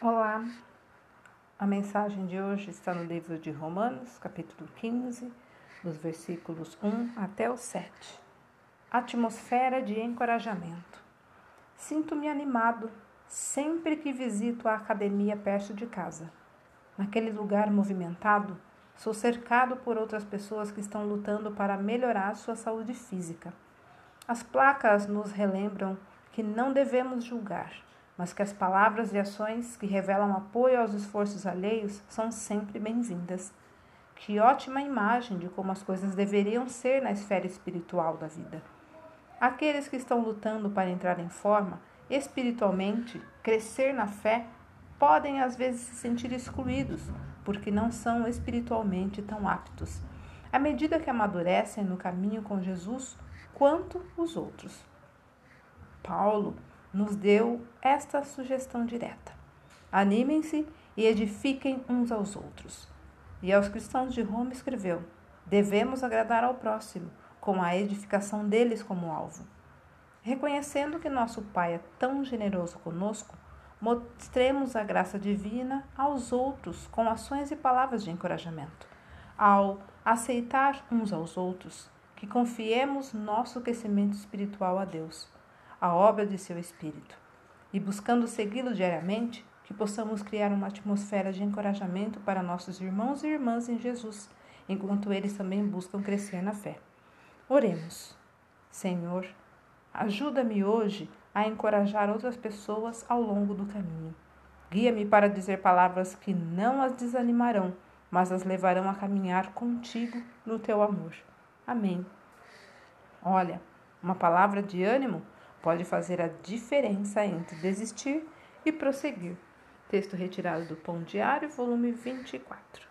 Olá, a mensagem de hoje está no livro de Romanos, capítulo 15, dos versículos 1 até o 7. Atmosfera de encorajamento. Sinto-me animado sempre que visito a academia perto de casa. Naquele lugar movimentado, sou cercado por outras pessoas que estão lutando para melhorar sua saúde física. As placas nos relembram que não devemos julgar mas que as palavras e ações que revelam apoio aos esforços alheios são sempre bem-vindas. Que ótima imagem de como as coisas deveriam ser na esfera espiritual da vida. Aqueles que estão lutando para entrar em forma, espiritualmente, crescer na fé, podem às vezes se sentir excluídos, porque não são espiritualmente tão aptos, à medida que amadurecem no caminho com Jesus, quanto os outros. Paulo nos deu esta sugestão direta: animem-se e edifiquem uns aos outros. E aos cristãos de Roma escreveu: devemos agradar ao próximo, com a edificação deles como alvo. Reconhecendo que nosso Pai é tão generoso conosco, mostremos a graça divina aos outros com ações e palavras de encorajamento. Ao aceitar uns aos outros, que confiemos nosso crescimento espiritual a Deus a obra de seu Espírito. E buscando segui-lo diariamente, que possamos criar uma atmosfera de encorajamento para nossos irmãos e irmãs em Jesus, enquanto eles também buscam crescer na fé. Oremos. Senhor, ajuda-me hoje a encorajar outras pessoas ao longo do caminho. Guia-me para dizer palavras que não as desanimarão, mas as levarão a caminhar contigo no teu amor. Amém. Olha, uma palavra de ânimo pode fazer a diferença entre desistir e prosseguir. Texto retirado do Pão Diário, volume 24.